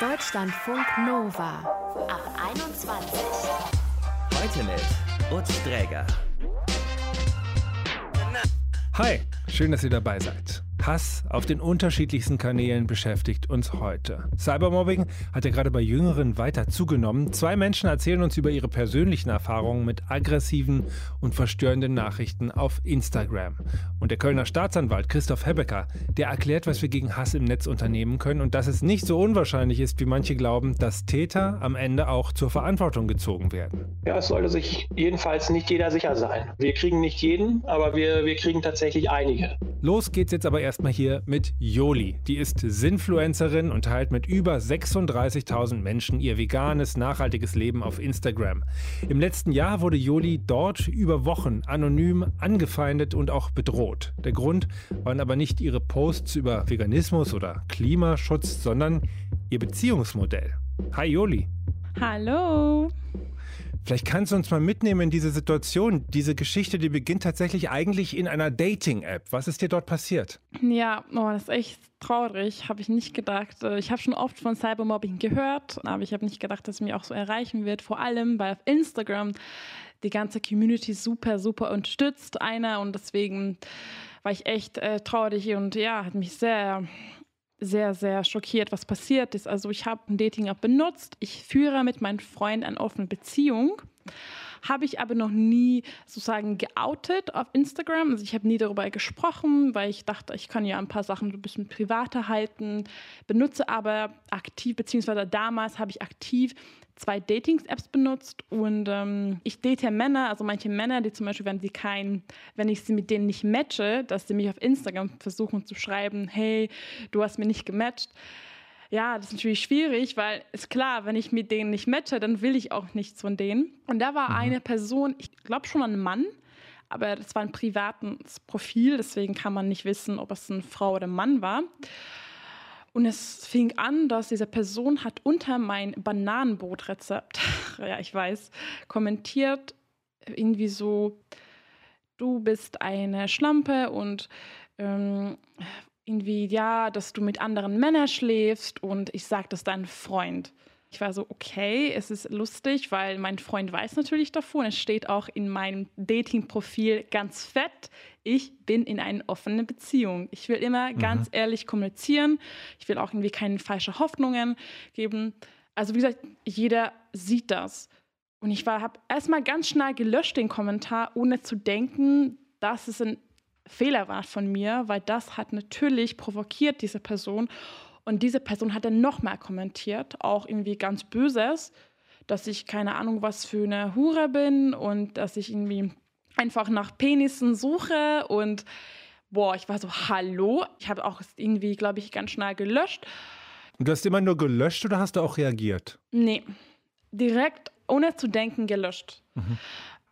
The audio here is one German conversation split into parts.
Deutschlandfunk Nova ab 21. Heute mit Utz Dräger. Hi, schön, dass ihr dabei seid. Hass auf den unterschiedlichsten Kanälen beschäftigt uns heute. Cybermobbing hat ja gerade bei Jüngeren weiter zugenommen. Zwei Menschen erzählen uns über ihre persönlichen Erfahrungen mit aggressiven und verstörenden Nachrichten auf Instagram. Und der Kölner Staatsanwalt Christoph Hebecker, der erklärt, was wir gegen Hass im Netz unternehmen können und dass es nicht so unwahrscheinlich ist, wie manche glauben, dass Täter am Ende auch zur Verantwortung gezogen werden. Ja, es sollte sich jedenfalls nicht jeder sicher sein. Wir kriegen nicht jeden, aber wir, wir kriegen tatsächlich einige. Los geht's jetzt aber erstmal hier mit Joli. Die ist Sinfluencerin und teilt mit über 36.000 Menschen ihr veganes, nachhaltiges Leben auf Instagram. Im letzten Jahr wurde Joli dort über Wochen anonym angefeindet und auch bedroht. Der Grund waren aber nicht ihre Posts über Veganismus oder Klimaschutz, sondern ihr Beziehungsmodell. Hi Joli. Hallo. Vielleicht kannst du uns mal mitnehmen in diese Situation. Diese Geschichte, die beginnt tatsächlich eigentlich in einer Dating-App. Was ist dir dort passiert? Ja, oh, das ist echt traurig. Habe ich nicht gedacht. Äh, ich habe schon oft von Cybermobbing gehört, aber ich habe nicht gedacht, dass es mich auch so erreichen wird. Vor allem, weil auf Instagram die ganze Community super, super unterstützt einer und deswegen war ich echt äh, traurig und ja, hat mich sehr sehr, sehr schockiert, was passiert ist. Also ich habe ein Dating-App benutzt. Ich führe mit meinem Freund eine offene Beziehung. Habe ich aber noch nie sozusagen geoutet auf Instagram. Also ich habe nie darüber gesprochen, weil ich dachte, ich kann ja ein paar Sachen ein bisschen privater halten. Benutze aber aktiv, beziehungsweise damals habe ich aktiv zwei Dating-Apps benutzt und ähm, ich date Männer, also manche Männer, die zum Beispiel, wenn sie kein, wenn ich sie mit denen nicht matche, dass sie mich auf Instagram versuchen zu schreiben, hey, du hast mir nicht gematcht. Ja, das ist natürlich schwierig, weil ist klar, wenn ich mit denen nicht matche, dann will ich auch nichts von denen. Und da war mhm. eine Person, ich glaube schon ein Mann, aber das war ein privates Profil, deswegen kann man nicht wissen, ob es eine Frau oder ein Mann war. Und es fing an, dass diese Person hat unter mein Bananenbrotrezept, ja, ich weiß, kommentiert, irgendwie so, du bist eine Schlampe und ähm, irgendwie, ja, dass du mit anderen Männern schläfst und ich sag das dein Freund. Ich war so, okay, es ist lustig, weil mein Freund weiß natürlich davon. Es steht auch in meinem Dating-Profil ganz fett, ich bin in einer offenen Beziehung. Ich will immer mhm. ganz ehrlich kommunizieren. Ich will auch irgendwie keine falschen Hoffnungen geben. Also wie gesagt, jeder sieht das. Und ich habe erstmal ganz schnell gelöscht den Kommentar, ohne zu denken, dass es ein Fehler war von mir, weil das hat natürlich provokiert diese Person. Und diese Person hat dann nochmal kommentiert, auch irgendwie ganz Böses, dass ich keine Ahnung, was für eine Hure bin und dass ich irgendwie einfach nach Penissen suche und boah, ich war so, hallo. Ich habe auch irgendwie, glaube ich, ganz schnell gelöscht. Und du hast immer nur gelöscht oder hast du auch reagiert? Nee, direkt, ohne zu denken, gelöscht. Mhm.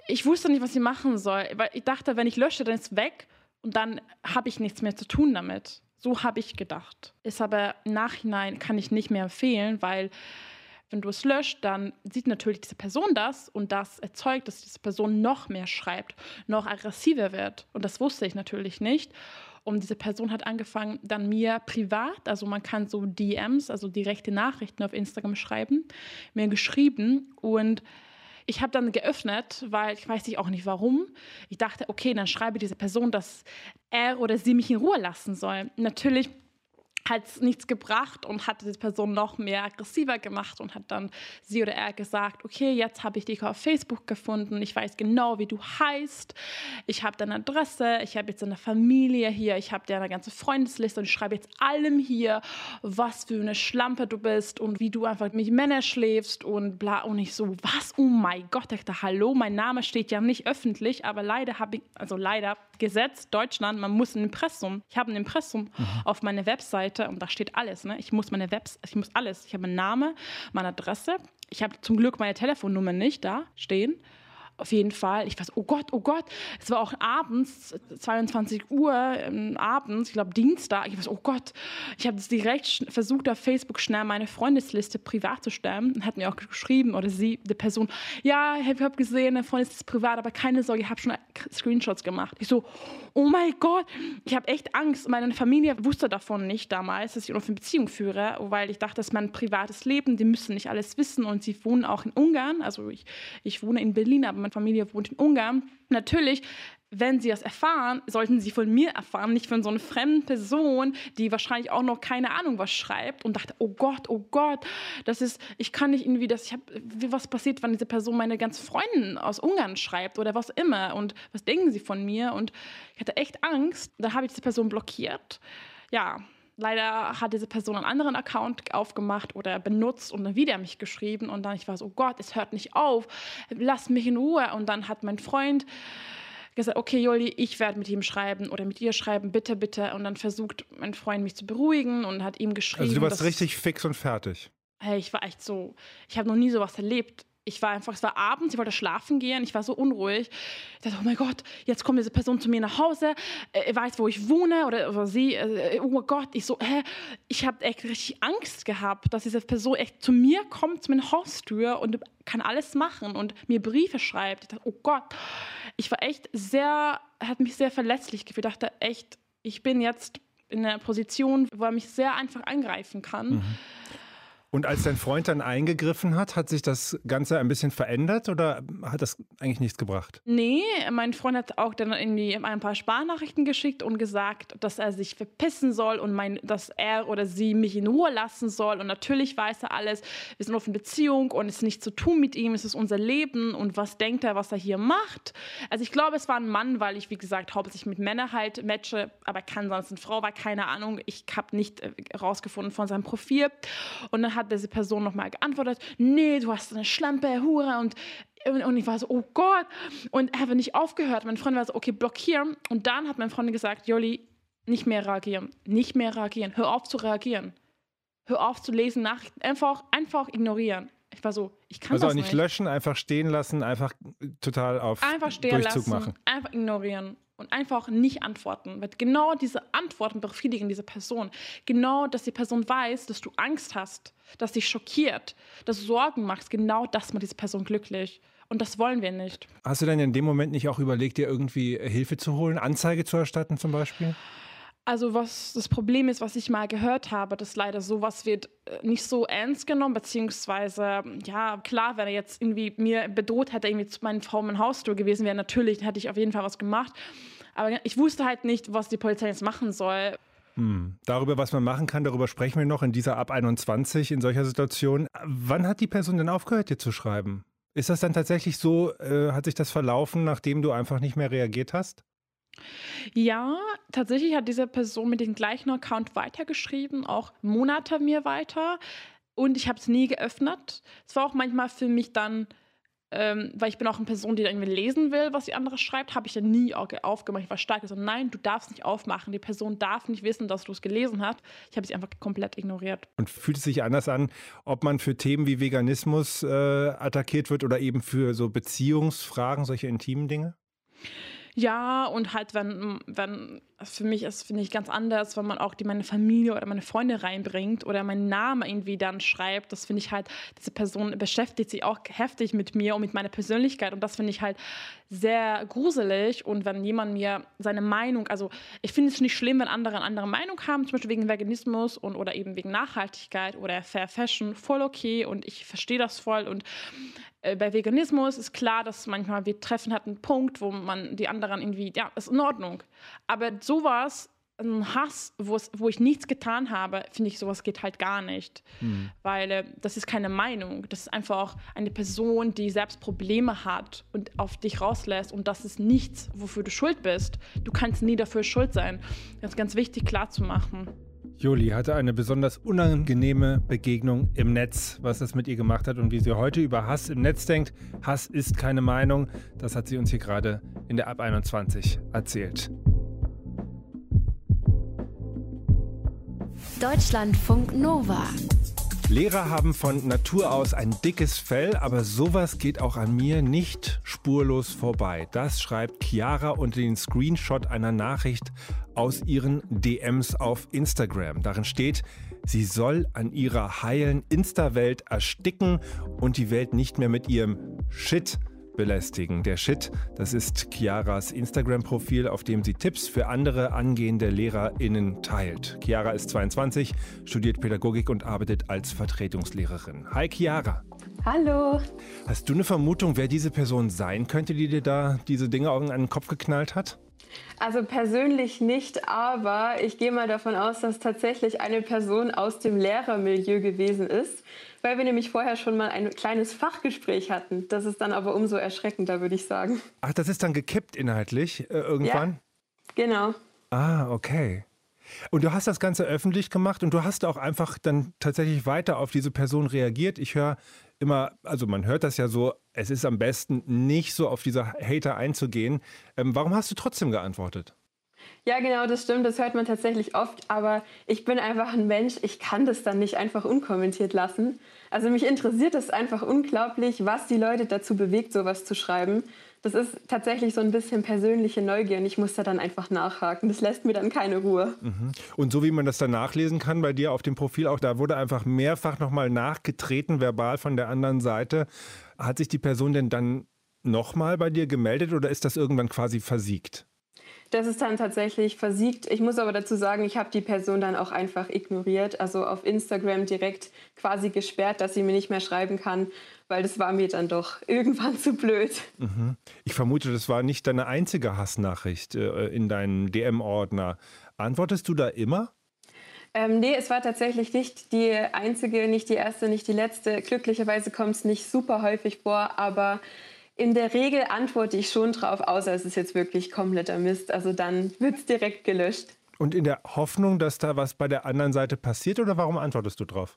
Ich wusste nicht, was ich machen soll, weil ich dachte, wenn ich lösche, dann ist es weg und dann habe ich nichts mehr zu tun damit. So habe ich gedacht. Ist aber im Nachhinein kann ich nicht mehr empfehlen, weil wenn du es löscht, dann sieht natürlich diese Person das und das erzeugt, dass diese Person noch mehr schreibt, noch aggressiver wird. Und das wusste ich natürlich nicht. Und diese Person hat angefangen, dann mir privat, also man kann so DMs, also direkte Nachrichten auf Instagram schreiben, mir geschrieben und ich habe dann geöffnet, weil ich weiß nicht auch nicht warum. Ich dachte, okay, dann schreibe diese Person, dass er oder sie mich in Ruhe lassen soll. Natürlich hat es nichts gebracht und hat die Person noch mehr aggressiver gemacht und hat dann sie oder er gesagt, okay, jetzt habe ich dich auf Facebook gefunden, ich weiß genau, wie du heißt, ich habe deine Adresse, ich habe jetzt eine Familie hier, ich habe deine ganze Freundesliste und ich schreibe jetzt allem hier, was für eine Schlampe du bist und wie du einfach mit Männern schläfst und bla. Und ich so, was, oh mein Gott, ich dachte, hallo, mein Name steht ja nicht öffentlich, aber leider habe ich, also leider Gesetz Deutschland, man muss ein Impressum, ich habe ein Impressum mhm. auf meiner Webseite Seite und da steht alles. Ne? Ich muss meine Webs, ich muss alles. Ich habe meinen Namen, meine Adresse. Ich habe zum Glück meine Telefonnummer nicht da stehen. Auf jeden Fall. Ich so, oh Gott, oh Gott. Es war auch abends, 22 Uhr ähm, abends, ich glaube Dienstag. Ich so, oh Gott. Ich habe direkt versucht, auf Facebook schnell meine Freundesliste privat zu stellen. Und hat mir auch geschrieben, oder sie, die Person, ja, ich habe gesehen, eine Freundesliste ist privat, aber keine Sorge, ich habe schon Screenshots gemacht. Ich so, oh mein Gott. Ich habe echt Angst. Meine Familie wusste davon nicht damals, dass ich noch eine Beziehung führe, weil ich dachte, das ist mein privates Leben. Die müssen nicht alles wissen. Und sie wohnen auch in Ungarn. Also ich, ich wohne in Berlin, aber meine Familie wohnt in Ungarn. Natürlich wenn sie das erfahren, sollten sie von mir erfahren, nicht von so einer fremden Person, die wahrscheinlich auch noch keine Ahnung was schreibt und dachte, oh Gott, oh Gott, das ist, ich kann nicht irgendwie, das, ich habe, was passiert, wenn diese Person meine ganzen Freunde aus Ungarn schreibt oder was immer und was denken sie von mir und ich hatte echt Angst. Dann habe ich diese Person blockiert. Ja, Leider hat diese Person einen anderen Account aufgemacht oder benutzt und dann wieder mich geschrieben und dann ich war so, oh Gott, es hört nicht auf, lass mich in Ruhe. Und dann hat mein Freund gesagt, okay, Joli, ich werde mit ihm schreiben oder mit ihr schreiben, bitte, bitte. Und dann versucht mein Freund mich zu beruhigen und hat ihm geschrieben. Also du warst richtig fix und fertig. Hey, ich war echt so, ich habe noch nie sowas erlebt ich war einfach, es war abends, ich wollte schlafen gehen, ich war so unruhig. Ich dachte, oh mein Gott, jetzt kommt diese Person zu mir nach Hause, er weiß, wo ich wohne oder, oder sie, äh, oh Gott, ich so, hä? Ich habe echt richtig Angst gehabt, dass diese Person echt zu mir kommt, zu meiner Haustür und kann alles machen und mir Briefe schreibt. Ich dachte, oh Gott, ich war echt sehr, hat mich sehr verletzlich gefühlt. Ich dachte echt, ich bin jetzt in einer Position, wo er mich sehr einfach angreifen kann. Mhm. Und als dein Freund dann eingegriffen hat, hat sich das Ganze ein bisschen verändert oder hat das eigentlich nichts gebracht? Nee, mein Freund hat auch dann irgendwie ein paar Sparnachrichten geschickt und gesagt, dass er sich verpissen soll und mein, dass er oder sie mich in Ruhe lassen soll. Und natürlich weiß er alles. Wir sind auf eine Beziehung und es ist nichts zu tun mit ihm. Es ist unser Leben und was denkt er, was er hier macht? Also ich glaube, es war ein Mann, weil ich, wie gesagt, hauptsächlich mit Männern halt matche, aber kann sonst eine Frau, war keine Ahnung. Ich habe nicht äh, von seinem Profil. Und dann hat diese Person nochmal geantwortet, nee, du hast eine Schlampe, Hure und und ich war so, oh Gott. Und er hat nicht aufgehört. Mein Freund war so, okay, blockieren. Und dann hat mein Freund gesagt, Joli, nicht mehr reagieren. Nicht mehr reagieren. Hör auf zu reagieren. Hör auf zu lesen, Nachrichten. Einfach, einfach ignorieren. Ich war so, ich kann also das nicht. Also nicht löschen, einfach stehen lassen, einfach total auf einfach stehen Durchzug lassen, machen. Einfach ignorieren und einfach nicht antworten. Weil genau diese Antworten befriedigen diese Person. Genau, dass die Person weiß, dass du Angst hast, dass dich schockiert, dass du Sorgen machst. Genau das macht diese Person glücklich. Und das wollen wir nicht. Hast du denn in dem Moment nicht auch überlegt, dir irgendwie Hilfe zu holen, Anzeige zu erstatten zum Beispiel? Also was das Problem ist, was ich mal gehört habe, dass leider sowas wird äh, nicht so ernst genommen, beziehungsweise, ja, klar, wenn er jetzt irgendwie mir bedroht hätte, irgendwie zu meinen Frau mein Haustür gewesen wäre, natürlich hätte ich auf jeden Fall was gemacht. Aber ich wusste halt nicht, was die Polizei jetzt machen soll. Hm. Darüber, was man machen kann, darüber sprechen wir noch in dieser Ab 21 in solcher Situation. Wann hat die Person denn aufgehört, dir zu schreiben? Ist das dann tatsächlich so, äh, hat sich das verlaufen, nachdem du einfach nicht mehr reagiert hast? Ja, tatsächlich hat diese Person mit dem gleichen Account weitergeschrieben, auch Monate mir weiter. Und ich habe es nie geöffnet. Es war auch manchmal für mich dann, ähm, weil ich bin auch eine Person, die irgendwie lesen will, was die andere schreibt, habe ich dann nie aufgemacht. Ich war stark gesagt, nein, du darfst nicht aufmachen. Die Person darf nicht wissen, dass du es gelesen hast. Ich habe sie einfach komplett ignoriert. Und fühlt es sich anders an, ob man für Themen wie Veganismus äh, attackiert wird oder eben für so Beziehungsfragen, solche intimen Dinge? Ja, und halt, wenn, wenn für mich ist, finde ich, ganz anders, wenn man auch die meine Familie oder meine Freunde reinbringt oder meinen Namen irgendwie dann schreibt. Das finde ich halt, diese Person beschäftigt sich auch heftig mit mir und mit meiner Persönlichkeit. Und das finde ich halt sehr gruselig. Und wenn jemand mir seine Meinung, also ich finde es nicht schlimm, wenn andere eine andere Meinung haben, zum Beispiel wegen Veganismus und oder eben wegen Nachhaltigkeit oder Fair Fashion, voll okay. Und ich verstehe das voll. Und äh, bei Veganismus ist klar, dass manchmal wir treffen halt einen Punkt, wo man die anderen irgendwie, ja, ist in Ordnung. Aber sowas, ein Hass, wo ich nichts getan habe, finde ich, sowas geht halt gar nicht. Mhm. Weil äh, das ist keine Meinung. Das ist einfach eine Person, die selbst Probleme hat und auf dich rauslässt. Und das ist nichts, wofür du schuld bist. Du kannst nie dafür schuld sein. Das ist ganz wichtig klar zu machen. Juli hatte eine besonders unangenehme Begegnung im Netz, was das mit ihr gemacht hat und wie sie heute über Hass im Netz denkt. Hass ist keine Meinung. Das hat sie uns hier gerade in der Ab 21 erzählt. Deutschlandfunk Nova. Lehrer haben von Natur aus ein dickes Fell, aber sowas geht auch an mir nicht spurlos vorbei. Das schreibt Chiara unter den Screenshot einer Nachricht aus ihren DMs auf Instagram. Darin steht, sie soll an ihrer heilen Insta-Welt ersticken und die Welt nicht mehr mit ihrem Shit belästigen. Der Shit, das ist Chiaras Instagram-Profil, auf dem sie Tipps für andere angehende LehrerInnen teilt. Chiara ist 22, studiert Pädagogik und arbeitet als Vertretungslehrerin. Hi Chiara. Hallo. Hast du eine Vermutung, wer diese Person sein könnte, die dir da diese Dinge an den Kopf geknallt hat? Also persönlich nicht, aber ich gehe mal davon aus, dass tatsächlich eine Person aus dem Lehrermilieu gewesen ist, weil wir nämlich vorher schon mal ein kleines Fachgespräch hatten. Das ist dann aber umso erschreckender, würde ich sagen. Ach, das ist dann gekippt inhaltlich äh, irgendwann? Ja, genau. Ah, okay. Und du hast das Ganze öffentlich gemacht und du hast auch einfach dann tatsächlich weiter auf diese Person reagiert. Ich höre immer, also man hört das ja so, es ist am besten nicht so auf diese Hater einzugehen. Ähm, warum hast du trotzdem geantwortet? Ja, genau, das stimmt. Das hört man tatsächlich oft. Aber ich bin einfach ein Mensch. Ich kann das dann nicht einfach unkommentiert lassen. Also mich interessiert es einfach unglaublich, was die Leute dazu bewegt, sowas zu schreiben. Das ist tatsächlich so ein bisschen persönliche Neugier und ich muss da dann einfach nachhaken. Das lässt mir dann keine Ruhe. Mhm. Und so wie man das dann nachlesen kann bei dir auf dem Profil, auch da wurde einfach mehrfach nochmal nachgetreten, verbal von der anderen Seite. Hat sich die Person denn dann nochmal bei dir gemeldet oder ist das irgendwann quasi versiegt? Das ist dann tatsächlich versiegt. Ich muss aber dazu sagen, ich habe die Person dann auch einfach ignoriert, also auf Instagram direkt quasi gesperrt, dass sie mir nicht mehr schreiben kann, weil das war mir dann doch irgendwann zu blöd. Mhm. Ich vermute, das war nicht deine einzige Hassnachricht äh, in deinem DM-Ordner. Antwortest du da immer? Ähm, nee, es war tatsächlich nicht die einzige, nicht die erste, nicht die letzte. Glücklicherweise kommt es nicht super häufig vor, aber in der Regel antworte ich schon drauf, außer es ist jetzt wirklich kompletter Mist. Also dann wird es direkt gelöscht. Und in der Hoffnung, dass da was bei der anderen Seite passiert oder warum antwortest du drauf?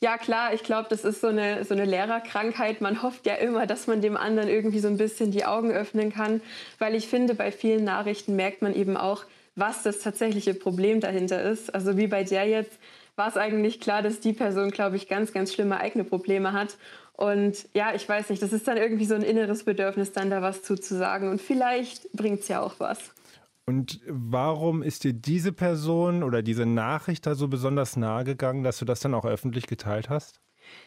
Ja klar, ich glaube, das ist so eine, so eine Lehrerkrankheit. Man hofft ja immer, dass man dem anderen irgendwie so ein bisschen die Augen öffnen kann, weil ich finde, bei vielen Nachrichten merkt man eben auch, was das tatsächliche Problem dahinter ist. Also wie bei der jetzt war es eigentlich klar, dass die Person, glaube ich, ganz, ganz schlimme eigene Probleme hat. Und ja, ich weiß nicht, das ist dann irgendwie so ein inneres Bedürfnis, dann da was zu, zu sagen. Und vielleicht bringt es ja auch was. Und warum ist dir diese Person oder diese Nachricht da so besonders nahe gegangen, dass du das dann auch öffentlich geteilt hast?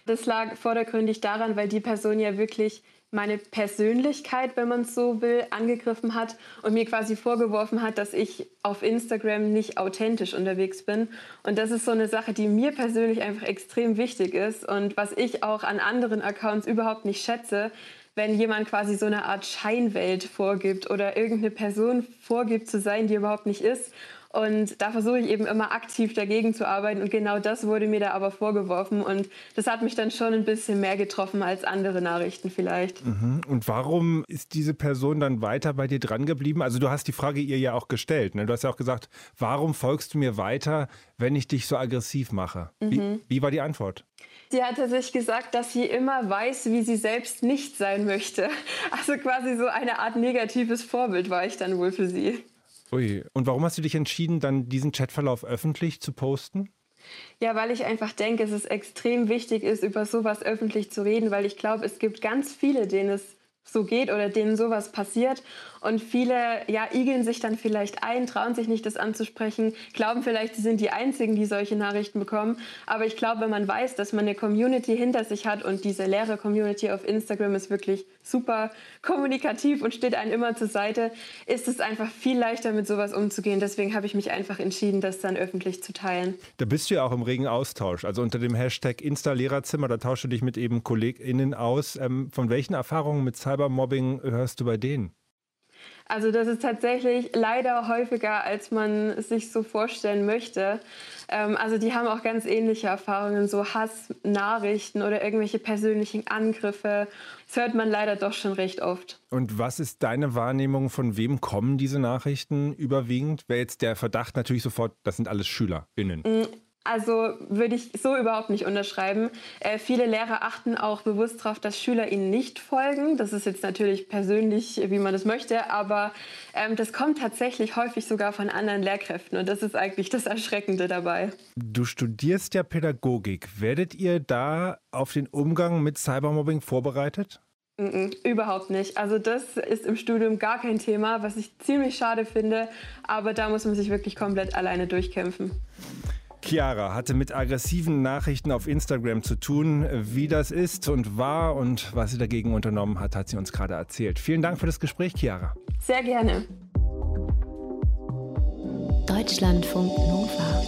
Das lag vordergründig daran, weil die Person ja wirklich meine Persönlichkeit, wenn man es so will, angegriffen hat und mir quasi vorgeworfen hat, dass ich auf Instagram nicht authentisch unterwegs bin. Und das ist so eine Sache, die mir persönlich einfach extrem wichtig ist und was ich auch an anderen Accounts überhaupt nicht schätze, wenn jemand quasi so eine Art Scheinwelt vorgibt oder irgendeine Person vorgibt zu sein, die überhaupt nicht ist und da versuche ich eben immer aktiv dagegen zu arbeiten. Und genau das wurde mir da aber vorgeworfen. Und das hat mich dann schon ein bisschen mehr getroffen als andere Nachrichten vielleicht. Mhm. Und warum ist diese Person dann weiter bei dir dran geblieben? Also du hast die Frage ihr ja auch gestellt. Ne? Du hast ja auch gesagt, warum folgst du mir weiter, wenn ich dich so aggressiv mache? Mhm. Wie, wie war die Antwort? Sie hatte sich gesagt, dass sie immer weiß, wie sie selbst nicht sein möchte. Also quasi so eine Art negatives Vorbild war ich dann wohl für sie. Ui. Und warum hast du dich entschieden, dann diesen Chatverlauf öffentlich zu posten? Ja, weil ich einfach denke, es extrem wichtig ist, über sowas öffentlich zu reden, weil ich glaube, es gibt ganz viele, denen es so geht oder denen sowas passiert. Und viele ja, igeln sich dann vielleicht ein, trauen sich nicht, das anzusprechen, glauben vielleicht, sie sind die Einzigen, die solche Nachrichten bekommen. Aber ich glaube, wenn man weiß, dass man eine Community hinter sich hat und diese leere Community auf Instagram ist wirklich super kommunikativ und steht einem immer zur Seite, ist es einfach viel leichter, mit sowas umzugehen. Deswegen habe ich mich einfach entschieden, das dann öffentlich zu teilen. Da bist du ja auch im regen Austausch. Also unter dem Hashtag Insta-Lehrerzimmer, da tauschst du dich mit eben KollegInnen aus. Ähm, von welchen Erfahrungen mit Cybermobbing hörst du bei denen? Also das ist tatsächlich leider häufiger, als man sich so vorstellen möchte. Ähm, also die haben auch ganz ähnliche Erfahrungen, so Hassnachrichten oder irgendwelche persönlichen Angriffe. Das hört man leider doch schon recht oft. Und was ist deine Wahrnehmung, von wem kommen diese Nachrichten überwiegend? Wäre jetzt der Verdacht natürlich sofort, das sind alles SchülerInnen. Mm, Also würde ich so überhaupt nicht unterschreiben. Äh, viele Lehrer achten auch bewusst darauf, dass Schüler ihnen nicht folgen. Das ist jetzt natürlich persönlich, wie man das möchte, aber ähm, das kommt tatsächlich häufig sogar von anderen Lehrkräften und das ist eigentlich das Erschreckende dabei. Du studierst ja Pädagogik. Werdet ihr da auf den Umgang mit Cybermobbing vorbereitet? -mm, überhaupt nicht. Also das ist im Studium gar kein Thema, was ich ziemlich schade finde, aber da muss man sich wirklich komplett alleine durchkämpfen. Chiara hatte mit aggressiven Nachrichten auf Instagram zu tun. Wie das ist und war und was sie dagegen unternommen hat, hat sie uns gerade erzählt. Vielen Dank für das Gespräch, Chiara. Sehr gerne. Deutschlandfunk Nova.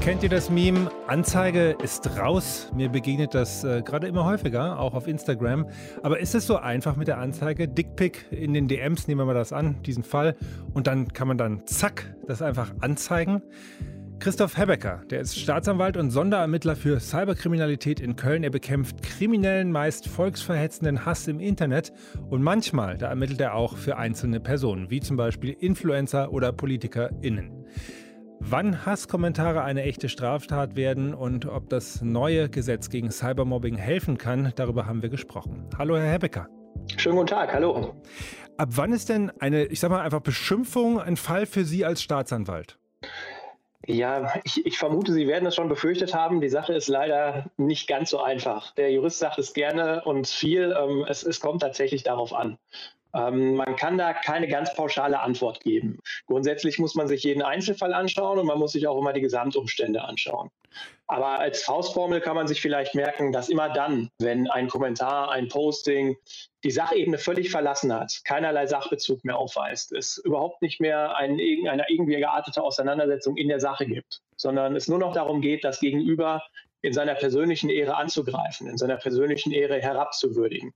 Kennt ihr das Meme? Anzeige ist raus. Mir begegnet das äh, gerade immer häufiger, auch auf Instagram. Aber ist es so einfach mit der Anzeige? Dickpick in den DMs, nehmen wir mal das an, diesen Fall. Und dann kann man dann zack, das einfach anzeigen. Christoph Hebecker, der ist Staatsanwalt und Sonderermittler für Cyberkriminalität in Köln. Er bekämpft kriminellen, meist volksverhetzenden Hass im Internet und manchmal, da ermittelt er auch für einzelne Personen, wie zum Beispiel Influencer oder PolitikerInnen. Wann Hasskommentare eine echte Straftat werden und ob das neue Gesetz gegen Cybermobbing helfen kann, darüber haben wir gesprochen. Hallo, Herr Hebecker. Schönen guten Tag, hallo. Ab wann ist denn eine, ich sag mal einfach Beschimpfung ein Fall für Sie als Staatsanwalt? Ja, ich, ich, vermute, Sie werden es schon befürchtet haben. Die Sache ist leider nicht ganz so einfach. Der Jurist sagt es gerne und viel. Ähm, es, es, kommt tatsächlich darauf an. Ähm, man kann da keine ganz pauschale Antwort geben. Grundsätzlich muss man sich jeden Einzelfall anschauen und man muss sich auch immer die Gesamtumstände anschauen. Aber als Faustformel kann man sich vielleicht merken, dass immer dann, wenn ein Kommentar, ein Posting die Sachebene völlig verlassen hat, keinerlei Sachbezug mehr aufweist, es überhaupt nicht mehr ein, eine irgendwie geartete Auseinandersetzung in der Sache gibt, sondern es nur noch darum geht, das Gegenüber in seiner persönlichen Ehre anzugreifen, in seiner persönlichen Ehre herabzuwürdigen.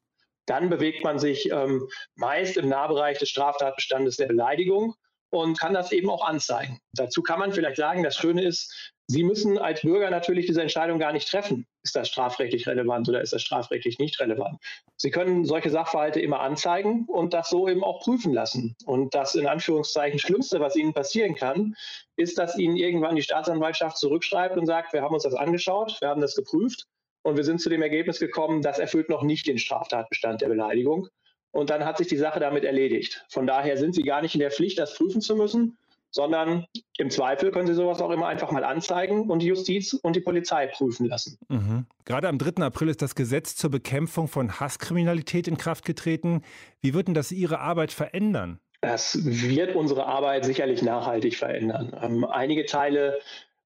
Dann bewegt man sich ähm, meist im Nahbereich des Straftatbestandes der Beleidigung und kann das eben auch anzeigen. Dazu kann man vielleicht sagen, das Schöne ist, Sie müssen als Bürger natürlich diese Entscheidung gar nicht treffen. Ist das strafrechtlich relevant oder ist das strafrechtlich nicht relevant? Sie können solche Sachverhalte immer anzeigen und das so eben auch prüfen lassen. Und das in Anführungszeichen Schlimmste, was Ihnen passieren kann, ist, dass Ihnen irgendwann die Staatsanwaltschaft zurückschreibt und sagt, wir haben uns das angeschaut, wir haben das geprüft und wir sind zu dem Ergebnis gekommen, das erfüllt noch nicht den Straftatbestand der Beleidigung. Und dann hat sich die Sache damit erledigt. Von daher sind Sie gar nicht in der Pflicht, das prüfen zu müssen, sondern im Zweifel können Sie sowas auch immer einfach mal anzeigen und die Justiz und die Polizei prüfen lassen. Mhm. Gerade am 3. April ist das Gesetz zur Bekämpfung von Hasskriminalität in Kraft getreten. Wie wird denn das Ihre Arbeit verändern? Das wird unsere Arbeit sicherlich nachhaltig verändern. Ähm, einige Teile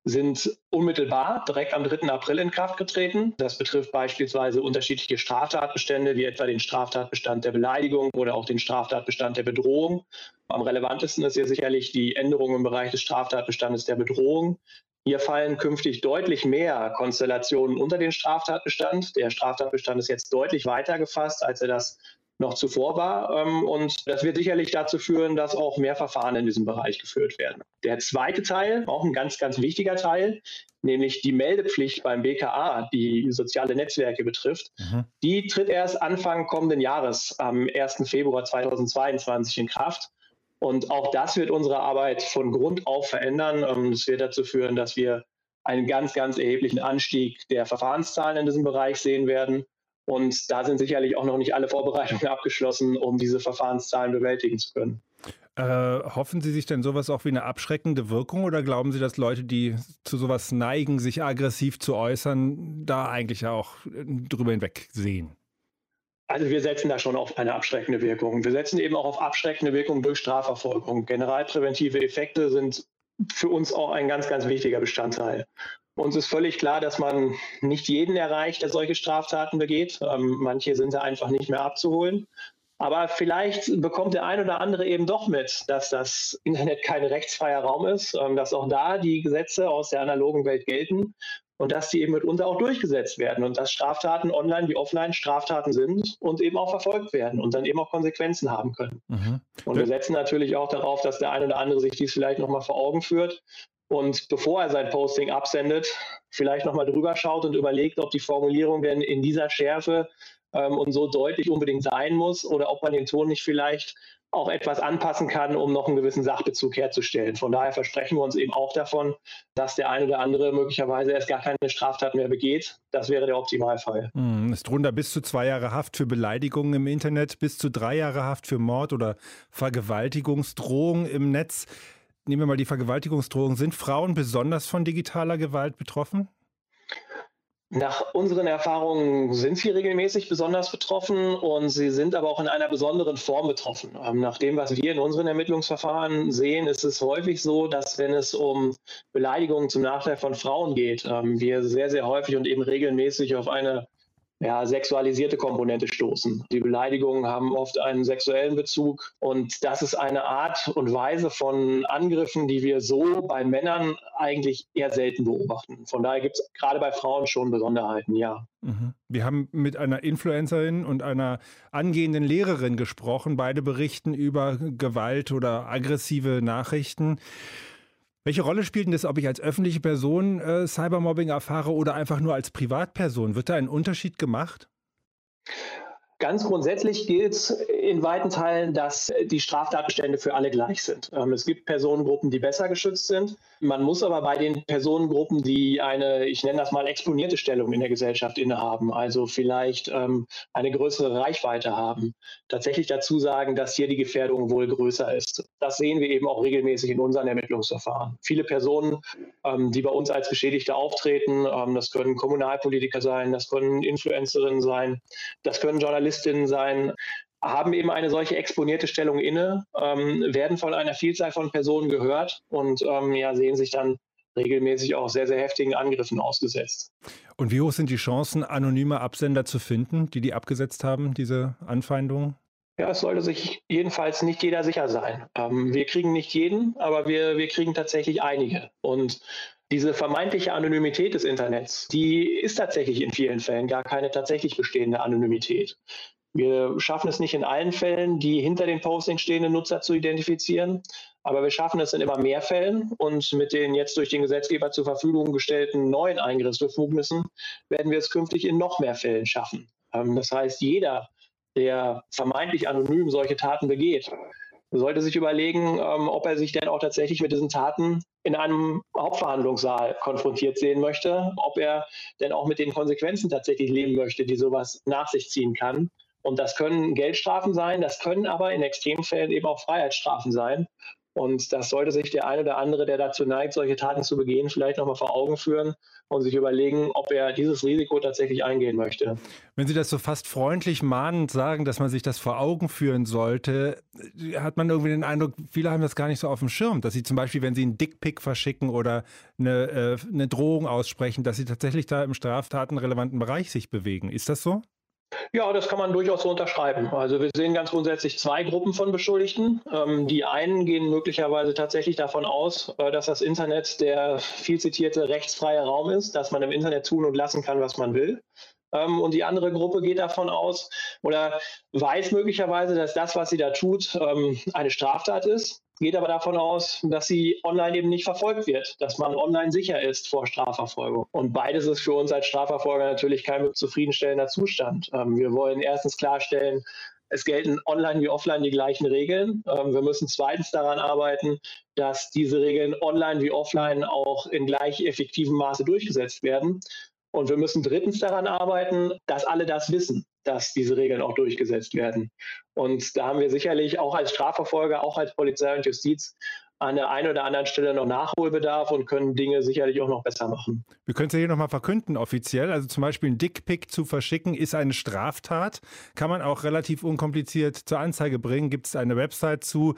sind unmittelbar direkt am 3. April in Kraft getreten. Das betrifft beispielsweise unterschiedliche Straftatbestände, wie etwa den Straftatbestand der Beleidigung oder auch den Straftatbestand der Bedrohung. Am relevantesten ist hier sicherlich die Änderung im Bereich des Straftatbestandes der Bedrohung. Hier fallen künftig deutlich mehr Konstellationen unter den Straftatbestand. Der Straftatbestand ist jetzt deutlich weiter gefasst, als er das noch zuvor war. Ähm, und das wird sicherlich dazu führen, dass auch mehr Verfahren in diesem Bereich geführt werden. Der zweite Teil, auch ein ganz, ganz wichtiger Teil, nämlich die Meldepflicht beim BKA, die soziale Netzwerke betrifft, mhm. die tritt erst Anfang kommenden Jahres, am 1. Februar 2022 in Kraft. Und auch das wird unsere Arbeit von Grund auf verändern. Ähm, es wird dazu führen, dass wir einen ganz, ganz erheblichen Anstieg der Verfahrenszahlen in diesem Bereich sehen werden. Und da sind sicherlich auch noch nicht alle Vorbereitungen abgeschlossen, um diese Verfahrenszahlen bewältigen zu können. Äh, hoffen Sie sich denn sowas auch wie eine abschreckende Wirkung oder glauben Sie, dass Leute, die zu sowas neigen, sich aggressiv zu äußern, da eigentlich auch drüber hinweg sehen? Also wir setzen da schon auf eine abschreckende Wirkung. Wir setzen eben auch auf abschreckende Wirkung durch Strafverfolgung. Generalpräventive Effekte sind für uns auch ein ganz, ganz wichtiger Bestandteil. Uns ist völlig klar, dass man nicht jeden erreicht, der solche Straftaten begeht. Ähm, manche sind da einfach nicht mehr abzuholen. Aber vielleicht bekommt der ein oder andere eben doch mit, dass das Internet kein rechtsfreier Raum ist, ähm, dass auch da die Gesetze aus der analogen Welt gelten und dass die eben mitunter auch durchgesetzt werden und dass Straftaten online wie offline Straftaten sind und eben auch verfolgt werden und dann eben auch Konsequenzen haben können. Mhm. Und wir setzen natürlich auch darauf, dass der ein oder andere sich dies vielleicht nochmal vor Augen führt und bevor er sein Posting absendet, vielleicht nochmal drüber schaut und überlegt, ob die Formulierung denn in dieser Schärfe ähm, und so deutlich unbedingt sein muss oder ob man den Ton nicht vielleicht auch etwas anpassen kann, um noch einen gewissen Sachbezug herzustellen. Von daher versprechen wir uns eben auch davon, dass der eine oder andere möglicherweise erst gar keine Straftat mehr begeht. Das wäre der Optimalfall. Hm, drohen da bis zu zwei Jahre Haft für Beleidigungen im Internet, bis zu drei Jahre Haft für Mord oder Vergewaltigungsdrohung im Netz. Nehmen wir mal die Vergewaltigungsdrohung. Sind Frauen besonders von digitaler Gewalt betroffen? Nach unseren Erfahrungen sind sie regelmäßig besonders betroffen und sie sind aber auch in einer besonderen Form betroffen. Ähm, nach dem, was wir in unseren Ermittlungsverfahren sehen, ist es häufig so, dass wenn es um Beleidigungen zum Nachteil von Frauen geht, ähm, wir sehr, sehr häufig und eben regelmäßig auf eine ja, sexualisierte Komponente stoßen. Die Beleidigungen haben oft einen sexuellen Bezug und das ist eine Art und Weise von Angriffen, die wir so bei Männern eigentlich eher selten beobachten. Von daher gibt es gerade bei Frauen schon Besonderheiten, ja. Mhm. Wir haben mit einer Influencerin und einer angehenden Lehrerin gesprochen. Beide berichten über Gewalt oder aggressive Nachrichten. Welche Rolle spielt denn das, ob ich als öffentliche Person äh, Cybermobbing erfahre oder einfach nur als Privatperson? Wird da ein Unterschied gemacht? Ganz grundsätzlich gilt in weiten Teilen, dass die Straftatbestände für alle gleich sind. Ähm, es gibt Personengruppen, die besser geschützt sind. Man muss aber bei den Personengruppen, die eine, ich nenne das mal, exponierte Stellung in der Gesellschaft innehaben, also vielleicht ähm, eine größere Reichweite haben, tatsächlich dazu sagen, dass hier die Gefährdung wohl größer ist. Das sehen wir eben auch regelmäßig in unseren Ermittlungsverfahren. Viele Personen, ähm, die bei uns als Beschädigte auftreten, ähm, das können Kommunalpolitiker sein, das können Influencerinnen sein, das können Journalistinnen sein, haben eben eine solche exponierte Stellung inne, ähm, werden von einer Vielzahl von Personen gehört und ähm, ja, sehen sich dann regelmäßig auch sehr, sehr heftigen Angriffen ausgesetzt. Und wie hoch sind die Chancen, anonyme Absender zu finden, die die abgesetzt haben, diese Anfeindungen? Ja, es sollte sich jedenfalls nicht jeder sicher sein. Ähm, wir kriegen nicht jeden, aber wir, wir kriegen tatsächlich einige. Und diese vermeintliche Anonymität des Internets, die ist tatsächlich in vielen Fällen gar keine tatsächlich bestehende Anonymität. Wir schaffen es nicht in allen Fällen, die hinter den Postings stehenden Nutzer zu identifizieren, aber wir schaffen es in immer mehr Fällen und mit den jetzt durch den Gesetzgeber zur Verfügung gestellten neuen Eingriffsbefugnissen werden wir es künftig in noch mehr Fällen schaffen. Ähm, das heißt, jeder, der vermeintlich anonym solche Taten begeht, sollte sich überlegen, ähm, ob er sich denn auch tatsächlich mit diesen Taten in einem Hauptverhandlungssaal konfrontiert sehen möchte, ob er denn auch mit den Konsequenzen tatsächlich leben möchte, die sowas nach sich ziehen kann und das können Geldstrafen sein, das können aber in Extremfällen eben auch Freiheitsstrafen sein. Und das sollte sich der eine oder andere, der dazu neigt, solche Taten zu begehen, vielleicht nochmal vor Augen führen und sich überlegen, ob er dieses Risiko tatsächlich eingehen möchte. Wenn Sie das so fast freundlich mahnend sagen, dass man sich das vor Augen führen sollte, hat man irgendwie den Eindruck, viele haben das gar nicht so auf dem Schirm, dass sie zum Beispiel, wenn sie einen Dickpick verschicken oder eine, äh, eine Drohung aussprechen, dass sie tatsächlich da im straftatenrelevanten Bereich sich bewegen. Ist das so? Ja, das kann man durchaus so unterschreiben. Also wir sehen ganz grundsätzlich zwei Gruppen von Beschuldigten. Ähm, die einen gehen möglicherweise tatsächlich davon aus, äh, dass das Internet der viel zitierte rechtsfreie Raum ist, dass man im Internet tun und lassen kann, was man will. Ähm, und die andere Gruppe geht davon aus oder weiß möglicherweise, dass das, was sie da tut, ähm, eine Straftat ist geht aber davon aus, dass sie online eben nicht verfolgt wird, dass man online sicher ist vor Strafverfolgung. Und beides ist für uns als Strafverfolger natürlich kein zufriedenstellender Zustand. Ähm, wir wollen erstens klarstellen, es gelten online wie offline die gleichen Regeln. Ähm, wir müssen zweitens daran arbeiten, dass diese Regeln online wie offline auch in gleich effektivem Maße durchgesetzt werden. Und wir müssen drittens daran arbeiten, dass alle das wissen, dass diese Regeln auch durchgesetzt werden. Und da haben wir sicherlich auch als Strafverfolger, auch als Polizei und Justiz an der einen oder anderen Stelle noch Nachholbedarf und können Dinge sicherlich auch noch besser machen. Wir können es ja hier nochmal verkünden offiziell. Also zum Beispiel ein Dickpick zu verschicken ist eine Straftat. Kann man auch relativ unkompliziert zur Anzeige bringen. Gibt es eine Website zu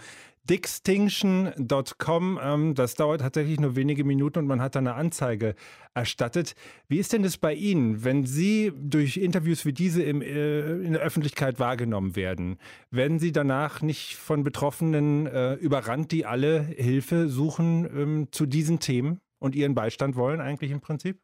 Dixtinction.com. Ähm, das dauert tatsächlich nur wenige Minuten und man hat dann eine Anzeige erstattet. Wie ist denn das bei Ihnen, wenn Sie durch Interviews wie diese im, äh, in der Öffentlichkeit wahrgenommen werden? Werden Sie danach nicht von Betroffenen äh, überrannt, die alle Hilfe suchen ähm, zu diesen Themen und ihren Beistand wollen eigentlich im Prinzip?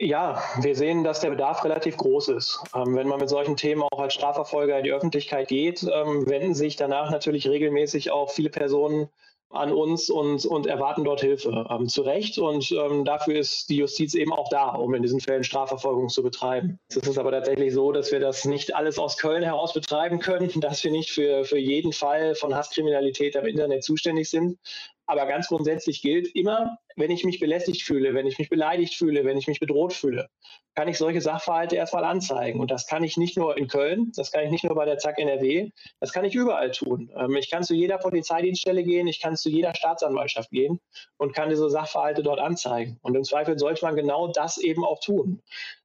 Ja, wir sehen, dass der Bedarf relativ groß ist. Ähm, wenn man mit solchen Themen auch als Strafverfolger in die Öffentlichkeit geht, ähm, wenden sich danach natürlich regelmäßig auch viele Personen an uns und, und erwarten dort Hilfe. Ähm, zu Recht. Und ähm, dafür ist die Justiz eben auch da, um in diesen Fällen Strafverfolgung zu betreiben. Es ist aber tatsächlich so, dass wir das nicht alles aus Köln heraus betreiben können, dass wir nicht für, für jeden Fall von Hasskriminalität am Internet zuständig sind. Aber ganz grundsätzlich gilt immer, wenn ich mich belästigt fühle, wenn ich mich beleidigt fühle, wenn ich mich bedroht fühle, kann ich solche Sachverhalte erstmal anzeigen. Und das kann ich nicht nur in Köln, das kann ich nicht nur bei der ZAK NRW, das kann ich überall tun. Ähm, ich kann zu jeder Polizeidienststelle gehen, ich kann zu jeder Staatsanwaltschaft gehen und kann diese Sachverhalte dort anzeigen. Und im Zweifel sollte man genau das eben auch tun.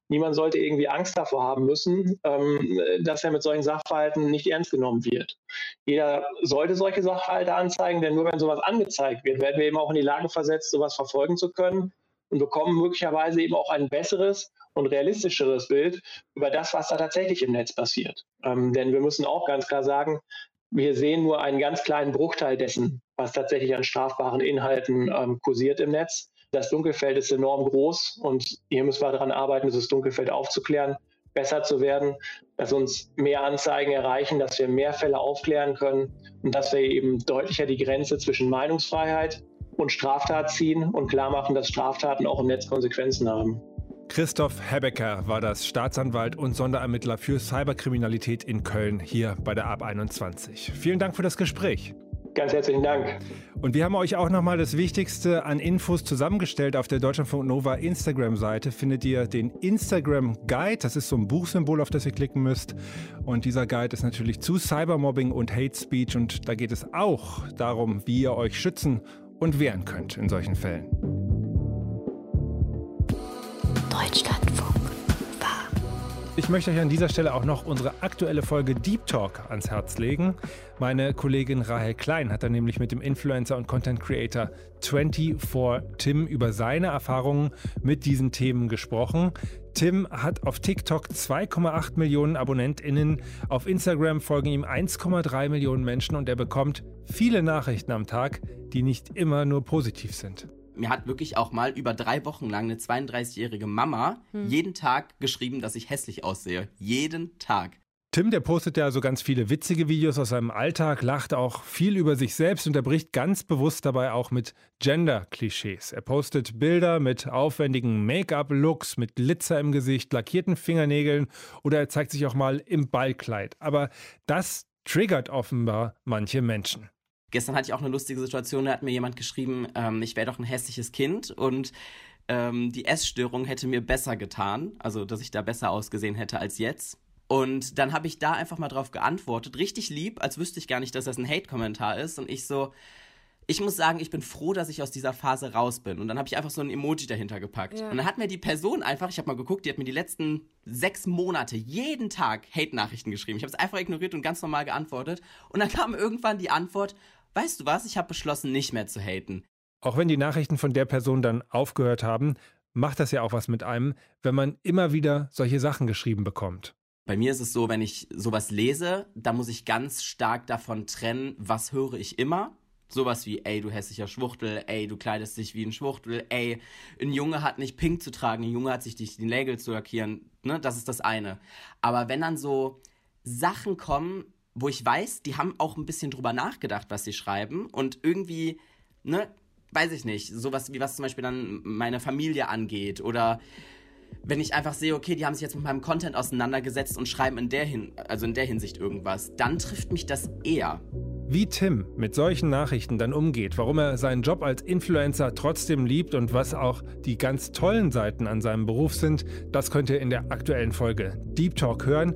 Niemand sollte irgendwie Angst davor haben müssen, ähm, dass er mit solchen Sachverhalten nicht ernst genommen wird. Jeder sollte solche Sachverhalte anzeigen, denn nur wenn sowas angezeigt wird, werden wir eben auch in die Lage versetzt, sowas verfolgen zu können und bekommen möglicherweise eben auch ein besseres und realistischeres Bild über das, was da tatsächlich im Netz passiert. Ähm, denn wir müssen auch ganz klar sagen, wir sehen nur einen ganz kleinen Bruchteil dessen, was tatsächlich an strafbaren Inhalten ähm, kursiert im Netz. Das Dunkelfeld ist enorm groß und hier müssen wir daran arbeiten, dieses Dunkelfeld aufzuklären, besser zu werden, dass uns mehr Anzeigen erreichen, dass wir mehr Fälle aufklären können und dass wir eben deutlicher die Grenze zwischen Meinungsfreiheit und Straftat ziehen und klar machen, dass Straftaten auch im Netz Konsequenzen haben. Christoph Hebecker war das Staatsanwalt und Sonderermittler für Cyberkriminalität in Köln hier bei der AB 21. Vielen Dank für das Gespräch. Ganz herzlichen Dank. Und wir haben euch auch nochmal das Wichtigste an Infos zusammengestellt. Auf der Deutschlandfunk Nova Instagram-Seite findet ihr den Instagram Guide. Das ist so ein Buchsymbol, auf das ihr klicken müsst. Und dieser Guide ist natürlich zu Cybermobbing und Hate Speech. Und da geht es auch darum, wie ihr euch schützen und wehren könnt in solchen Fällen. Deutschlandfunk. Ich möchte euch an dieser Stelle auch noch unsere aktuelle Folge Deep Talk ans Herz legen. Meine Kollegin Rahel Klein hat da nämlich mit dem Influencer und Content Creator 24 Tim über seine Erfahrungen mit diesen Themen gesprochen. Tim hat auf TikTok 2,8 Millionen AbonnentInnen, auf Instagram folgen ihm 1,3 Millionen Menschen und er bekommt viele Nachrichten am Tag, die nicht immer nur positiv sind mir hat wirklich auch mal über drei Wochen lang eine 32-jährige Mama hm. jeden Tag geschrieben, dass ich hässlich aussehe. Jeden Tag. Tim, der postet ja so ganz viele witzige Videos aus seinem Alltag, lacht auch viel über sich selbst und er bricht ganz bewusst dabei auch mit Gender-Klischees. Er postet Bilder mit aufwendigen Make-up-Looks, mit Glitzer im Gesicht, lackierten Fingernägeln oder er zeigt sich auch mal im Ballkleid. Aber das triggert offenbar manche Menschen. Gestern hatte ich auch eine lustige Situation, da hat mir jemand geschrieben, ähm, ich wäre doch ein hässliches Kind und ähm, die Essstörung hätte mir besser getan, also dass ich da besser ausgesehen hätte als jetzt. Und dann habe ich da einfach mal drauf geantwortet, richtig lieb, als wüsste ich gar nicht, dass das ein Hate-Kommentar ist. Und ich so, ich muss sagen, ich bin froh, dass ich aus dieser Phase raus bin. Und dann habe ich einfach so ein Emoji dahinter gepackt. Ja. Und dann hat mir die Person einfach, ich habe mal geguckt, die hat mir die letzten sechs Monate jeden Tag Hate-Nachrichten geschrieben. Ich habe es einfach ignoriert und ganz normal geantwortet. Und dann kam irgendwann die Antwort, weißt du was, ich habe beschlossen, nicht mehr zu haten. Auch wenn die Nachrichten von der Person dann aufgehört haben, macht das ja auch was mit einem, wenn man immer wieder solche Sachen geschrieben bekommt. Bei mir ist es so, wenn ich sowas lese, da muss ich ganz stark davon trennen, was höre ich immer. Sowas wie, ey, du hässlicher Schwuchtel, ey, du kleidest dich wie ein Schwuchtel, ey, ein Junge hat nicht pink zu tragen, ein Junge hat sich die Nägel zu lackieren, ne, das ist das eine. Aber wenn dann so Sachen kommen, wo ich weiß, die haben auch ein bisschen drüber nachgedacht, was sie schreiben und irgendwie, ne, weiß ich nicht, sowas wie was zum Beispiel dann meine Familie angeht oder wenn ich einfach sehe, okay, die haben sich jetzt mit meinem Content auseinandergesetzt und schreiben in der Hin also in der Hinsicht irgendwas, dann trifft mich das eher. Wie Tim mit solchen Nachrichten dann umgeht, warum er seinen Job als Influencer trotzdem liebt und was auch die ganz tollen Seiten an seinem Beruf sind, das könnt ihr in der aktuellen Folge Deep Talk hören.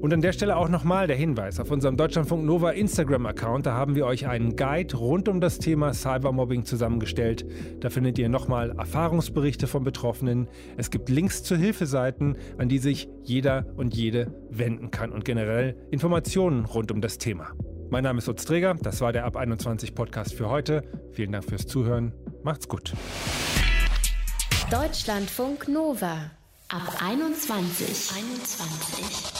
Und an der Stelle auch nochmal der Hinweis auf unserem Deutschlandfunk Nova Instagram-Account. Da haben wir euch einen Guide rund um das Thema Cybermobbing zusammengestellt. Da findet ihr nochmal Erfahrungsberichte von Betroffenen. Es gibt Links zu Hilfeseiten, an die sich jeder und jede wenden kann und generell Informationen rund um das Thema. Mein Name ist Utz Träger, das war der Ab 21 Podcast für heute. Vielen Dank fürs Zuhören. Macht's gut. Deutschlandfunk Nova ab 21. 21.